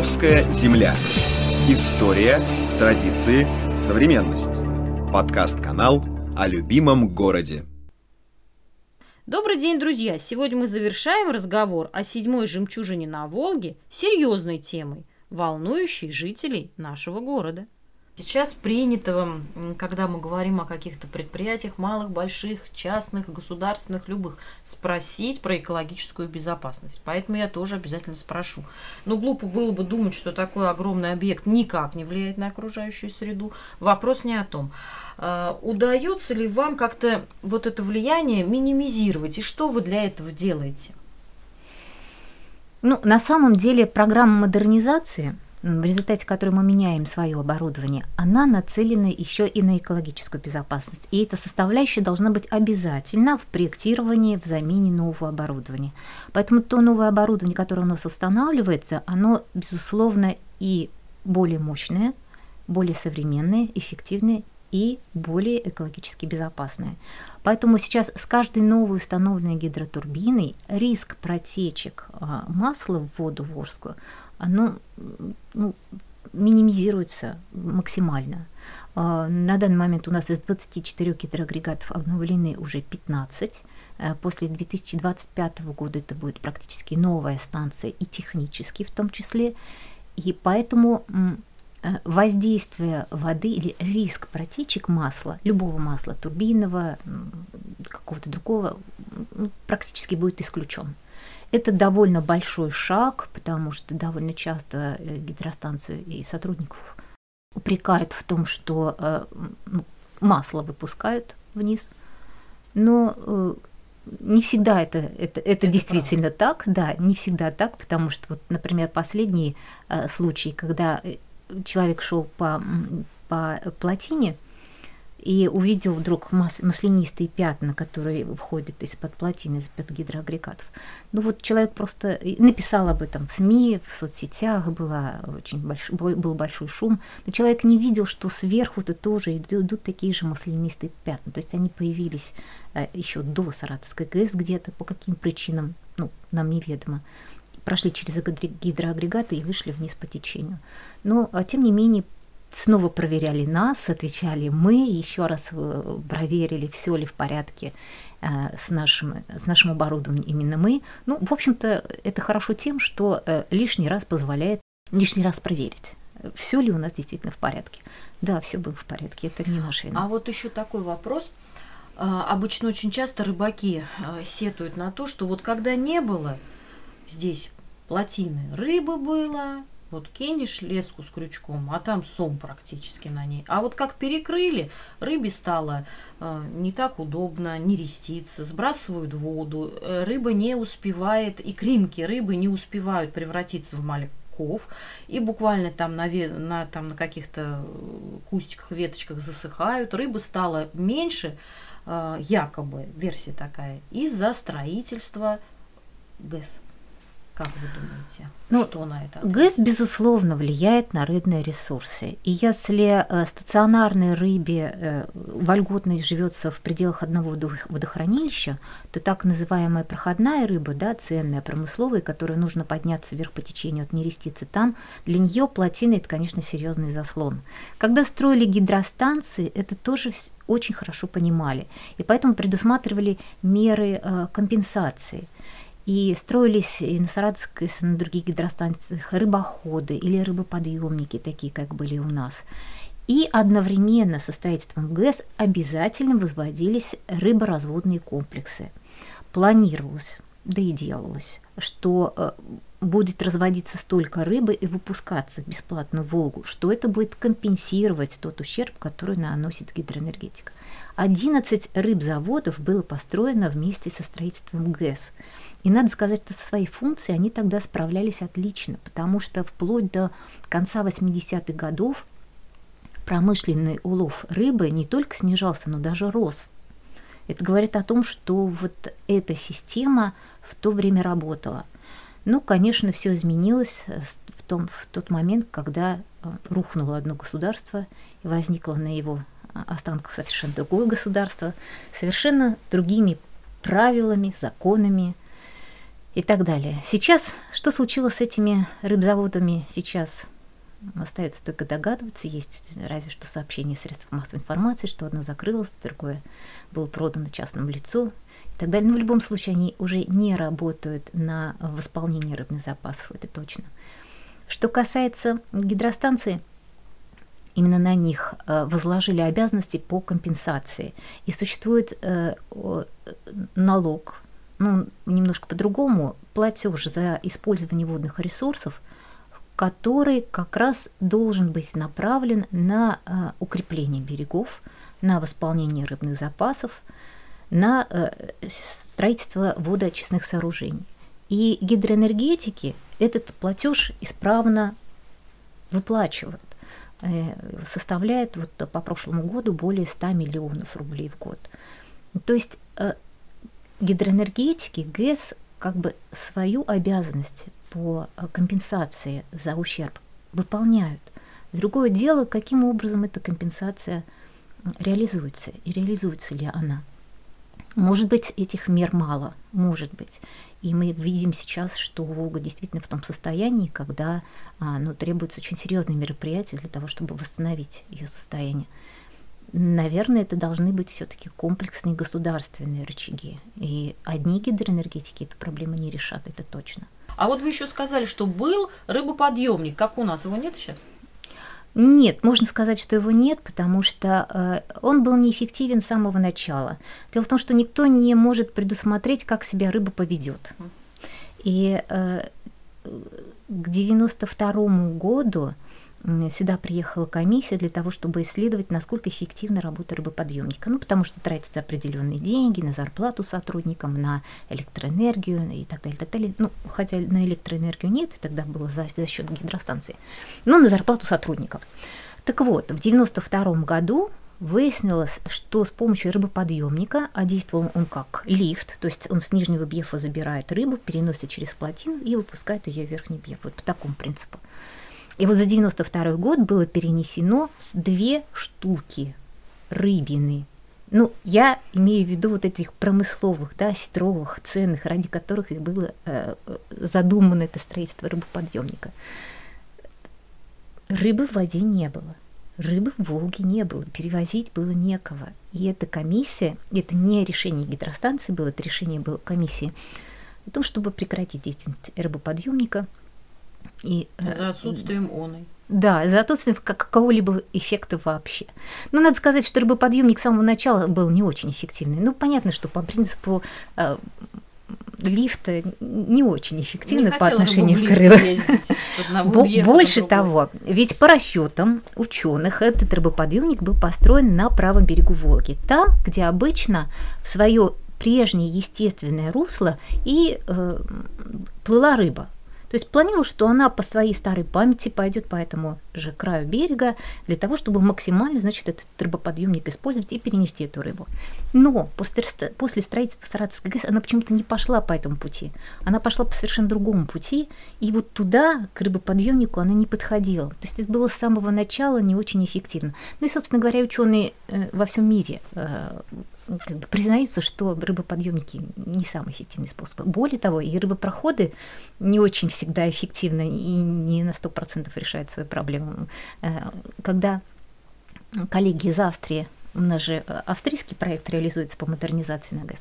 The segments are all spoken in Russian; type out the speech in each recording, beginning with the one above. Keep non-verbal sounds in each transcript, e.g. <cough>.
Орловская земля. История, традиции, современность. Подкаст-канал о любимом городе. Добрый день, друзья! Сегодня мы завершаем разговор о седьмой жемчужине на Волге серьезной темой, волнующей жителей нашего города. Сейчас принято, когда мы говорим о каких-то предприятиях, малых, больших, частных, государственных, любых, спросить про экологическую безопасность. Поэтому я тоже обязательно спрошу. Но глупо было бы думать, что такой огромный объект никак не влияет на окружающую среду. Вопрос не о том. А, удается ли вам как-то вот это влияние минимизировать? И что вы для этого делаете? Ну, на самом деле программа модернизации – в результате которой мы меняем свое оборудование, она нацелена еще и на экологическую безопасность. И эта составляющая должна быть обязательно в проектировании, в замене нового оборудования. Поэтому то новое оборудование, которое у нас устанавливается, оно, безусловно, и более мощное, более современное, эффективное и более экологически безопасное. Поэтому сейчас с каждой новой установленной гидротурбиной риск протечек а, масла в воду Волжскую оно ну, минимизируется максимально. А, на данный момент у нас из 24 гидроагрегатов обновлены уже 15. Э, после 2025 года это будет практически новая станция и технически в том числе. И поэтому э, воздействие воды или риск протечек масла, любого масла, турбинного, какого-то другого, практически будет исключен. Это довольно большой шаг, потому что довольно часто э, гидростанцию и сотрудников упрекают в том, что э, ну, масло выпускают вниз. Но э, не всегда это, это, это, это действительно правда. так, да, не всегда так, потому что, вот, например, последний э, случай, когда человек шел по, по плотине, и увидел вдруг мас- маслянистые пятна, которые выходят из-под плотины, из-под гидроагрегатов. Ну вот человек просто написал об этом в СМИ, в соцсетях, была очень больш... был большой шум, но человек не видел, что сверху-то тоже идут такие же маслянистые пятна. То есть они появились э, еще до Саратовской ГЭС где-то, по каким причинам, ну, нам неведомо прошли через гидроагрегаты и вышли вниз по течению. Но, а, тем не менее, снова проверяли нас, отвечали мы, еще раз э, проверили, все ли в порядке э, с нашим, с нашим оборудованием именно мы. Ну, в общем-то, это хорошо тем, что э, лишний раз позволяет лишний раз проверить, все ли у нас действительно в порядке. Да, все было в порядке, это не наша вина. А вот еще такой вопрос. Обычно очень часто рыбаки сетуют на то, что вот когда не было здесь плотины, рыбы было, вот кинешь леску с крючком, а там сом практически на ней. А вот как перекрыли, рыбе стало э, не так удобно, не реститься, сбрасывают воду, э, рыба не успевает, и кринки рыбы не успевают превратиться в мальков, и буквально там на, на, там на каких-то кустиках, веточках засыхают, рыбы стало меньше, э, якобы, версия такая, из-за строительства ГЭС. Как вы думаете, ну, что на это? ГЭС, безусловно, влияет на рыбные ресурсы. И если э, стационарной рыбе э, вольготно живется в пределах одного водохранилища, то так называемая проходная рыба, да, ценная, промысловая, которая нужно подняться вверх по течению от нерестицы там, для нее плотина – это, конечно, серьезный заслон. Когда строили гидростанции, это тоже очень хорошо понимали. И поэтому предусматривали меры э, компенсации – и строились и на Саратовской, и на других гидростанциях рыбоходы или рыбоподъемники, такие, как были у нас. И одновременно со строительством ГЭС обязательно возводились рыборазводные комплексы. Планировалось, да и делалось, что э, будет разводиться столько рыбы и выпускаться бесплатно в Волгу, что это будет компенсировать тот ущерб, который наносит гидроэнергетика. 11 рыбзаводов было построено вместе со строительством ГЭС – и надо сказать, что со своей функцией они тогда справлялись отлично, потому что вплоть до конца 80-х годов промышленный улов рыбы не только снижался, но даже рос. Это говорит о том, что вот эта система в то время работала. Ну, конечно, все изменилось в, том, в тот момент, когда э, рухнуло одно государство и возникло на его останках совершенно другое государство, совершенно другими правилами, законами, и так далее. Сейчас, что случилось с этими рыбзаводами сейчас? Остается только догадываться, есть разве что сообщения в средствах массовой информации, что одно закрылось, другое было продано частному лицу и так далее. Но в любом случае они уже не работают на восполнение рыбных запасов, это точно. Что касается гидростанции, именно на них э, возложили обязанности по компенсации. И существует э, налог, ну, немножко по-другому, платеж за использование водных ресурсов, который как раз должен быть направлен на э, укрепление берегов, на восполнение рыбных запасов, на строительство водоочистных сооружений. И гидроэнергетики этот платеж исправно выплачивают. Э, составляет вот по прошлому году более 100 миллионов рублей в год. То есть э, гидроэнергетики, ГЭС как бы свою обязанность по э, компенсации за ущерб выполняют. Другое дело, каким образом эта компенсация реализуется и реализуется ли она. Может быть, этих мер мало, может быть. И мы видим сейчас, что Волга действительно в том состоянии, когда а, ну, требуются очень серьезные мероприятия для того, чтобы восстановить ее состояние. Наверное, это должны быть все-таки комплексные государственные рычаги. И одни гидроэнергетики эту проблему не решат, это точно. А вот вы еще сказали, что был рыбоподъемник. Как у нас? Его нет сейчас? Нет, можно сказать, что его нет, потому что э, он был неэффективен с самого начала. Дело в том, что никто не может предусмотреть, как себя рыба поведет. И э, к 92 году сюда приехала комиссия для того, чтобы исследовать, насколько эффективна работа рыбоподъемника. Ну, потому что тратятся определенные деньги на зарплату сотрудникам, на электроэнергию и так далее, так далее. Ну, хотя на электроэнергию нет, тогда было за, за счет гидростанции, но на зарплату сотрудников. Так вот, в 92 году выяснилось, что с помощью рыбоподъемника, а действовал он как лифт, то есть он с нижнего бьефа забирает рыбу, переносит через плотину и выпускает ее в верхний бьеф. Вот по такому принципу. И вот за 92 год было перенесено две штуки рыбины. Ну, я имею в виду вот этих промысловых, да, сетровых, ценных, ради которых и было э, задумано это строительство рыбоподъемника. Рыбы в воде не было. Рыбы в Волге не было, перевозить было некого. И эта комиссия, это не решение гидростанции было, это решение было комиссии о том, чтобы прекратить деятельность рыбоподъемника – и, э, за отсутствием оной. Да, за отсутствием какого-либо эффекта вообще. Но надо сказать, что рыбоподъемник с самого начала был не очень эффективный. Ну, понятно, что по принципу э, лифта не очень эффективный по отношению к рыбе. Больше того, ведь по расчетам ученых этот рыбоподъемник был построен на правом берегу Волги, там, где обычно в свое прежнее естественное русло и э, плыла рыба. То есть планировал, что она по своей старой памяти пойдет по этому же краю берега для того, чтобы максимально, значит, этот рыбоподъемник использовать и перенести эту рыбу. Но после, после строительства Саратовской ГЭС она почему-то не пошла по этому пути. Она пошла по совершенно другому пути, и вот туда, к рыбоподъемнику, она не подходила. То есть это было с самого начала не очень эффективно. Ну и, собственно говоря, ученые э, во всем мире э, как бы признаются, что рыбоподъемники не самый эффективный способ. Более того, и рыбопроходы не очень всегда эффективно и не на 100% решают свою проблему. Э, когда коллеги из Австрии у нас же австрийский проект реализуется по модернизации на ГЭС.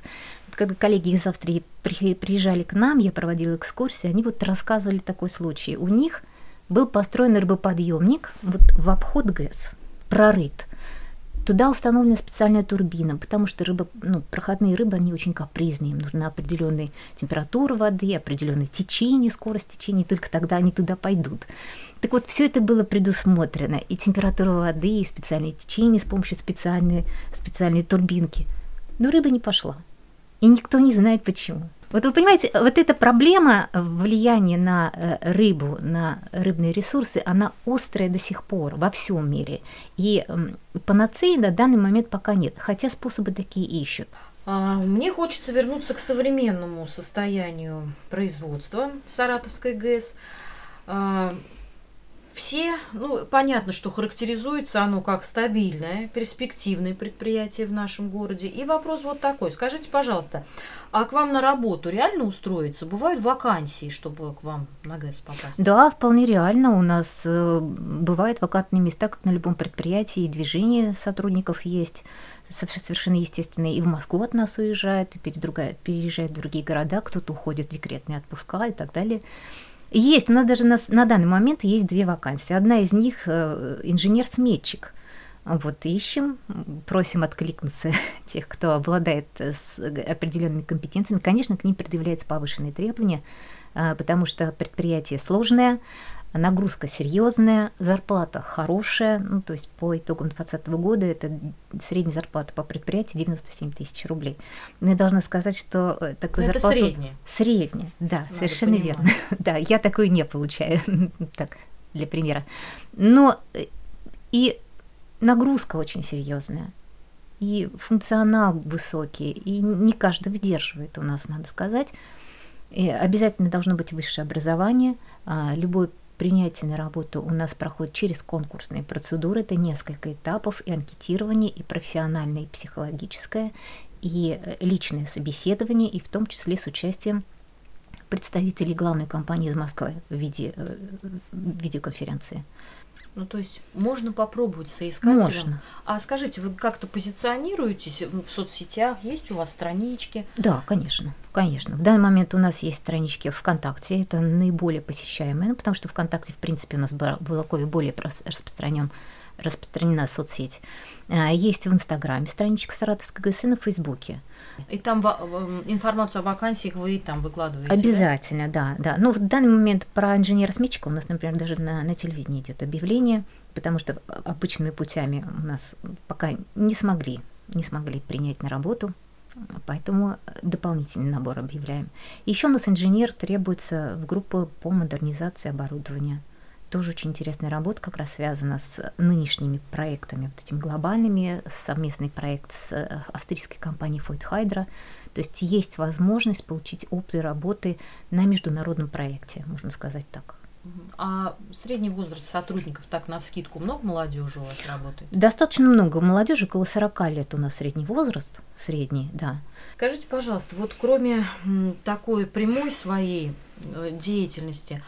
Когда коллеги из Австрии приезжали к нам, я проводила экскурсии, они вот рассказывали такой случай. У них был построен рыбоподъемник вот в обход ГЭС, прорыт. Туда установлена специальная турбина, потому что рыба, ну, проходные рыбы, они очень капризные, им нужна определенная температура воды, определенное течение, скорость течения, только тогда они туда пойдут. Так вот, все это было предусмотрено, и температура воды, и специальное течение с помощью специальной, специальной турбинки. Но рыба не пошла, и никто не знает почему. Вот вы понимаете, вот эта проблема влияния на э, рыбу, на рыбные ресурсы, она острая до сих пор во всем мире. И панацеи на данный момент пока нет, хотя способы такие ищут. А, мне хочется вернуться к современному состоянию производства Саратовской ГЭС. Все, ну, понятно, что характеризуется оно как стабильное, перспективное предприятие в нашем городе. И вопрос вот такой. Скажите, пожалуйста, а к вам на работу реально устроиться? Бывают вакансии, чтобы к вам на ГЭС попасть? Да, вполне реально. У нас э, бывают вакантные места, как на любом предприятии, и движение сотрудников есть совершенно естественно, и в Москву от нас уезжают, и переезжают в другие города, кто-то уходит в декретные отпуска и так далее. Есть, у нас даже на, на данный момент есть две вакансии. Одна из них э, инженер-сметчик. Вот ищем, просим откликнуться <laughs> тех, кто обладает э, с определенными компетенциями. Конечно, к ним предъявляются повышенные требования, э, потому что предприятие сложное, нагрузка серьезная, зарплата хорошая, ну, то есть по итогам 2020 года это средняя зарплата по предприятию 97 тысяч рублей. Но я должна сказать, что э, такую Но зарплату... Это средняя. Средняя, да, Надо совершенно понимать. верно. <laughs> да, я такую не получаю, <laughs> так, для примера. Но э, и нагрузка очень серьезная и функционал высокий, и не каждый выдерживает у нас, надо сказать. И обязательно должно быть высшее образование. А, любой Принятие на работу у нас проходит через конкурсные процедуры. Это несколько этапов и анкетирование, и профессиональное, и психологическое, и э, личное собеседование, и в том числе с участием представителей главной компании из Москвы в виде э, видеоконференции. Ну, то есть можно попробовать соискателям. Можно. А скажите, вы как-то позиционируетесь в соцсетях? Есть у вас странички? Да, конечно, конечно. В данный момент у нас есть странички ВКонтакте, это наиболее посещаемые, ну, потому что ВКонтакте, в принципе, у нас в Балакове более распространен распространена соцсеть. А, есть в Инстаграме страничка Саратовской ГСН и в Фейсбуке. И там информацию о вакансиях вы там выкладываете? Обязательно, да, да. Ну, в данный момент про инженера-сметчика у нас, например, даже на, на телевидении идет объявление, потому что обычными путями у нас пока не смогли, не смогли принять на работу, поэтому дополнительный набор объявляем. Еще у нас инженер требуется в группу по модернизации оборудования тоже очень интересная работа, как раз связана с нынешними проектами, вот этими глобальными, совместный проект с э, австрийской компанией Фойт Хайдра. То есть есть возможность получить опыт работы на международном проекте, можно сказать так. А средний возраст сотрудников, так на вскидку, много молодежи у вас работает? Достаточно много. Молодежи около 40 лет у нас средний возраст, средний, да. Скажите, пожалуйста, вот кроме такой прямой своей э, деятельности,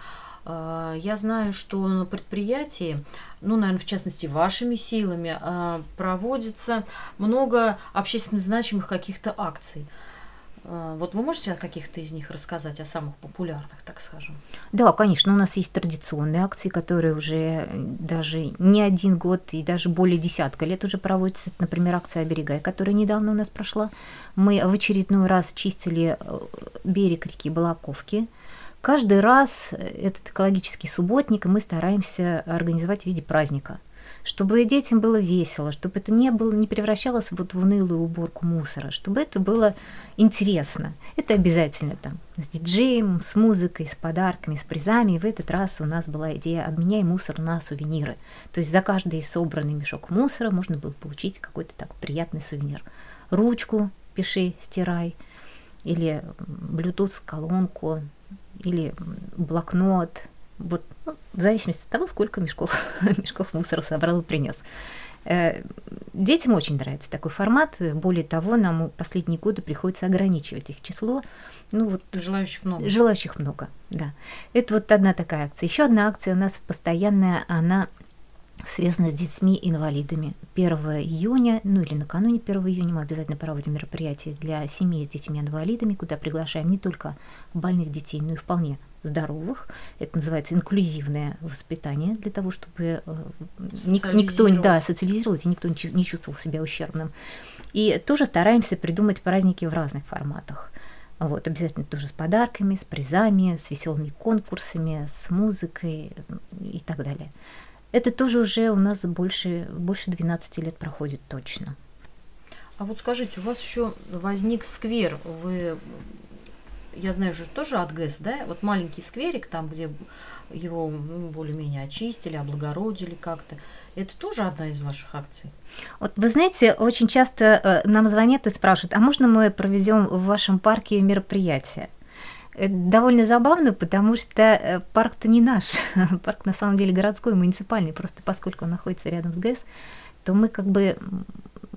я знаю, что на предприятии, ну, наверное, в частности, вашими силами, а, проводится много общественно значимых каких-то акций. А, вот вы можете о каких-то из них рассказать, о самых популярных, так скажем? Да, конечно, у нас есть традиционные акции, которые уже даже не один год и даже более десятка лет уже проводятся. Например, акция «Оберегай», которая недавно у нас прошла. Мы в очередной раз чистили э, берег реки Балаковки – Каждый раз этот экологический субботник мы стараемся организовать в виде праздника, чтобы детям было весело, чтобы это не, было, не превращалось вот в унылую уборку мусора, чтобы это было интересно. Это обязательно там с диджеем, с музыкой, с подарками, с призами. И в этот раз у нас была идея «обменяй мусор на сувениры». То есть за каждый собранный мешок мусора можно было получить какой-то такой приятный сувенир. Ручку пиши, стирай, или Bluetooth колонку, или блокнот, вот ну, в зависимости от того, сколько мешков, <laughs> мешков мусора собрал и принес. Э, детям очень нравится такой формат. Более того, нам последние годы приходится ограничивать их число. Ну, вот, желающих много. Желающих много, да. Это вот одна такая акция. Еще одна акция у нас постоянная, она связана с детьми-инвалидами. 1 июня, ну или накануне 1 июня мы обязательно проводим мероприятие для семей с детьми-инвалидами, куда приглашаем не только больных детей, но и вполне здоровых. Это называется инклюзивное воспитание для того, чтобы э, никто да, социализировать и никто не чувствовал себя ущербным. И тоже стараемся придумать праздники в разных форматах. Вот, обязательно тоже с подарками, с призами, с веселыми конкурсами, с музыкой и так далее. Это тоже уже у нас больше, больше 12 лет проходит точно. А вот скажите, у вас еще возник сквер, вы, я знаю, что тоже от ГЭС, да? Вот маленький скверик, там, где его ну, более-менее очистили, облагородили как-то. Это тоже одна из ваших акций? Вот вы знаете, очень часто э, нам звонят и спрашивают, а можно мы проведем в вашем парке мероприятие? Довольно забавно, потому что э, парк-то не наш. <laughs> Парк на самом деле городской, муниципальный, просто поскольку он находится рядом с ГЭС, то мы как бы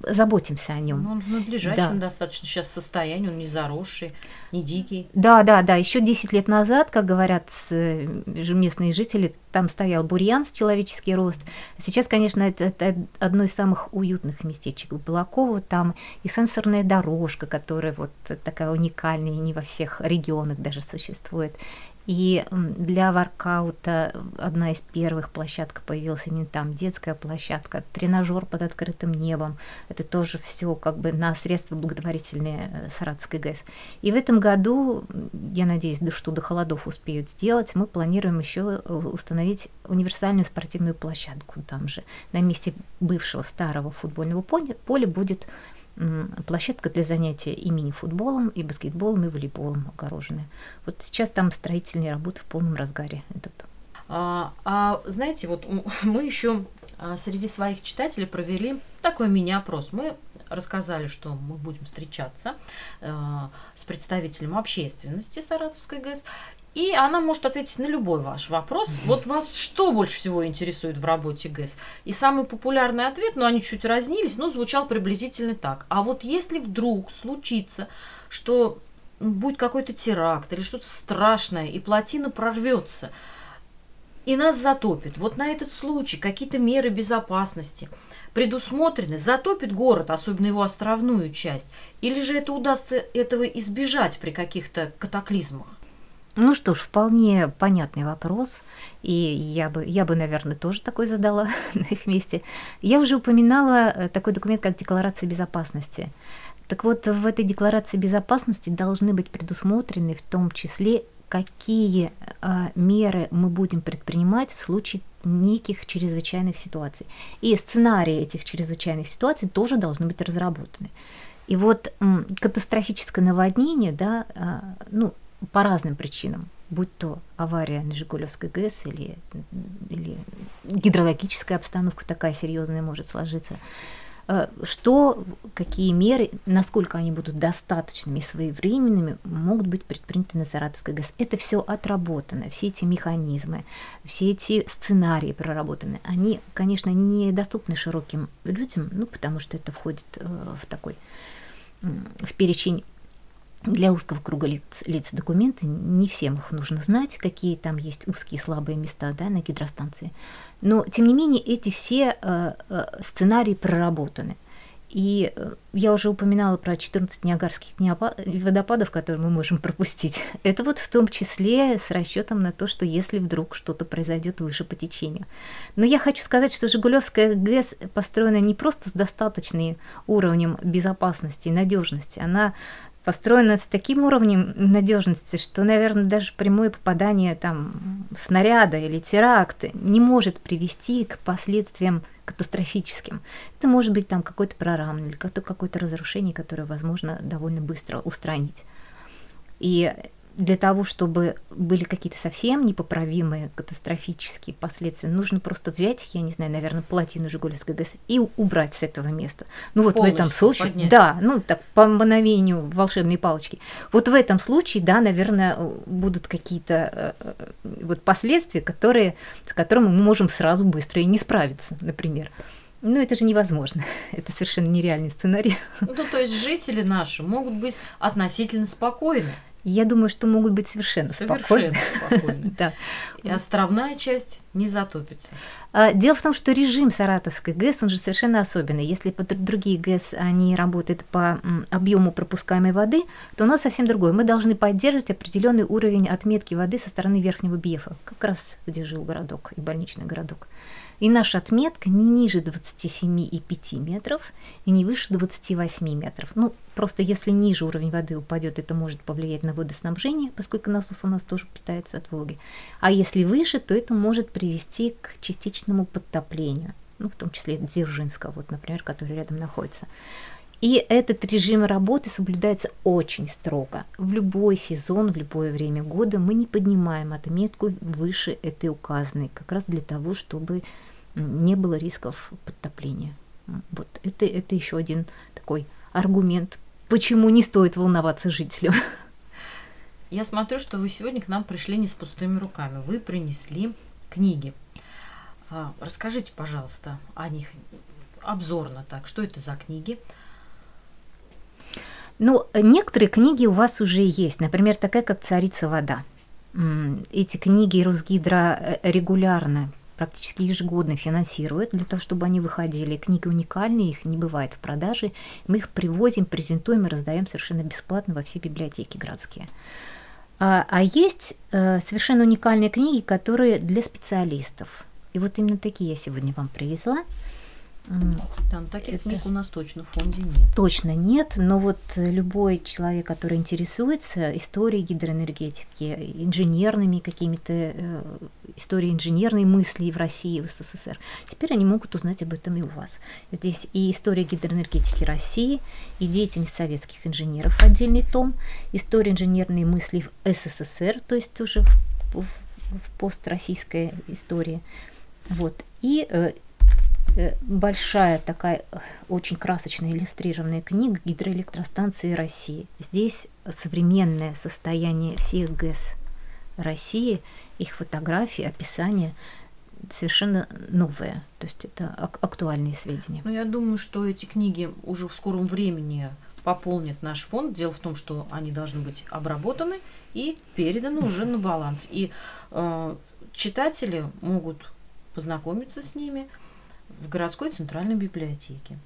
заботимся о нем. Ну, он в надлежащем да. достаточно сейчас состоянии, он не заросший, не дикий. Да, да, да. Еще 10 лет назад, как говорят э, местные жители, там стоял бурьян с человеческий рост. Сейчас, конечно, это, это одно из самых уютных местечек в Балаково. Там и сенсорная дорожка, которая вот такая уникальная, не во всех регионах даже существует. И для воркаута одна из первых площадок появилась именно там, детская площадка, тренажер под открытым небом. Это тоже все как бы на средства благотворительные э, Саратовской ГЭС. И в этом году, я надеюсь, что до холодов успеют сделать, мы планируем еще э, установить универсальную спортивную площадку там же. На месте бывшего старого футбольного поля, будет площадка для занятия и мини-футболом, и баскетболом, и волейболом огороженная. Вот сейчас там строительные работы в полном разгаре идут. А, а знаете, вот <laughs> мы еще а, среди своих читателей провели такой мини-опрос. Мы рассказали, что мы будем встречаться э, с представителем общественности Саратовской ГЭС и она может ответить на любой ваш вопрос. Вот вас что больше всего интересует в работе ГЭС? И самый популярный ответ, ну они чуть разнились, но звучал приблизительно так. А вот если вдруг случится, что будет какой-то теракт или что-то страшное, и плотина прорвется, и нас затопит. Вот на этот случай какие-то меры безопасности предусмотрены, затопит город, особенно его островную часть, или же это удастся этого избежать при каких-то катаклизмах? Ну что ж, вполне понятный вопрос, и я бы, я бы, наверное, тоже такой задала <laughs> на их месте. Я уже упоминала э, такой документ, как Декларация безопасности. Так вот, в этой Декларации безопасности должны быть предусмотрены в том числе, какие а, меры мы будем предпринимать в случае неких чрезвычайных ситуаций. И сценарии этих чрезвычайных ситуаций тоже должны быть разработаны. И вот м, катастрофическое наводнение, да, а, ну, по разным причинам, будь то авария на Жигулевской ГЭС или, или гидрологическая обстановка такая серьезная может сложиться. Э, что, какие меры, насколько они будут достаточными и своевременными, могут быть предприняты на Саратовской ГЭС. Это все отработано, все эти механизмы, все эти сценарии проработаны. Они, конечно, недоступны широким людям, ну, потому что это входит э, в такой в перечень для узкого круга лиц, лиц документы, не всем их нужно знать, какие там есть узкие слабые места да, на гидростанции. Но, тем не менее, эти все э, э, сценарии проработаны. И э, я уже упоминала про 14 Ниагарских водопадов, которые мы можем пропустить. <laughs> Это вот в том числе с расчетом на то, что если вдруг что-то произойдет выше по течению. Но я хочу сказать, что Жигулевская ГЭС построена не просто с достаточным уровнем безопасности и надежности, она построена с таким уровнем надежности, что, наверное, даже прямое попадание там снаряда или теракта не может привести к последствиям катастрофическим. Это может быть там какой-то прорам или какое-то разрушение, которое возможно довольно быстро устранить. И для того, чтобы были какие-то совсем непоправимые катастрофические последствия, нужно просто взять, я не знаю, наверное, плотину Жигулевской ГЭС и убрать с этого места. Ну вот Полностью в этом случае, поднять. да, ну так по мановению волшебной палочки. Вот в этом случае, да, наверное, будут какие-то э, э, вот последствия, которые, с которыми мы можем сразу быстро и не справиться, например. Ну, это же невозможно. <laughs> Это совершенно нереальный сценарий. Ну, то есть жители наши могут быть относительно спокойны. Я думаю, что могут быть совершенно, совершенно спокойны. спокойны. <laughs> да. И островная часть не затопится. А, дело в том, что режим Саратовской ГЭС, он же совершенно особенный. Если другие ГЭС, они работают по объему пропускаемой воды, то у нас совсем другое. Мы должны поддерживать определенный уровень отметки воды со стороны Верхнего Биефа, как раз где жил городок и больничный городок. И наша отметка не ниже 27,5 метров и не выше 28 метров. Ну, просто если ниже уровень воды упадет, это может повлиять на водоснабжение, поскольку насос у нас тоже питается от Волги. А если выше, то это может привести к частичному подтоплению, ну, в том числе Дзержинска, вот, например, который рядом находится. И этот режим работы соблюдается очень строго. В любой сезон, в любое время года мы не поднимаем отметку выше этой указанной, как раз для того, чтобы не было рисков подтопления. Вот это, это еще один такой аргумент, почему не стоит волноваться жителям. Я смотрю, что вы сегодня к нам пришли не с пустыми руками. Вы принесли книги. А, расскажите, пожалуйста, о них обзорно так. Что это за книги? Ну, некоторые книги у вас уже есть. Например, такая, как «Царица вода». Эти книги Русгидро э, регулярно практически ежегодно финансирует для того, чтобы они выходили. Книги уникальные, их не бывает в продаже. Мы их привозим, презентуем и раздаем совершенно бесплатно во все библиотеки городские. А, а есть э, совершенно уникальные книги, которые для специалистов. И вот именно такие я сегодня вам привезла. Ну таких это... книг у нас точно в фонде нет. Точно нет, но вот любой человек, который интересуется историей гидроэнергетики, инженерными какими-то, э, историей инженерной мысли в России, в СССР, теперь они могут узнать об этом и у вас. Здесь и история гидроэнергетики России, и деятельность советских инженеров отдельный том, история инженерной мысли в СССР, то есть уже в, в, в построссийской истории. Вот. И э, Э, большая такая очень красочная иллюстрированная книга гидроэлектростанции России. Здесь современное состояние всех ГЭС России, их фотографии, описание совершенно новое. То есть это актуальные сведения. Ну, я думаю, что эти книги уже в скором времени пополнят наш фонд. Дело в том, что они должны быть обработаны и переданы уже на баланс. И э, читатели могут познакомиться с ними – в городской центральной библиотеке.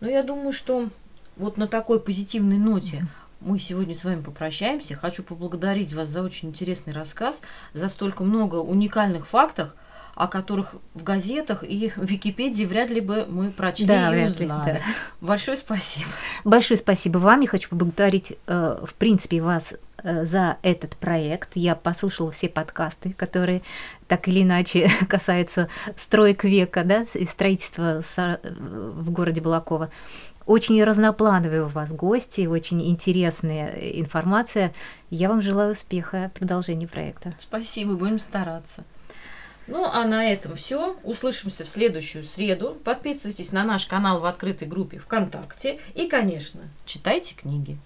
Но я думаю, что вот на такой позитивной ноте мы сегодня с вами попрощаемся. Хочу поблагодарить вас за очень интересный рассказ, за столько много уникальных фактов, о которых в газетах и в Википедии вряд ли бы мы прочли да, и узнали. Ли, да. Большое спасибо. Большое спасибо вам. Я хочу поблагодарить, э, в принципе, вас за этот проект. Я послушала все подкасты, которые так или иначе <laughs> касаются строек века, да, и строительства в городе Балакова. Очень разноплановые у вас гости, очень интересная информация. Я вам желаю успеха в продолжении проекта. Спасибо, будем стараться. Ну, а на этом все. Услышимся в следующую среду. Подписывайтесь на наш канал в открытой группе ВКонтакте. И, конечно, читайте книги.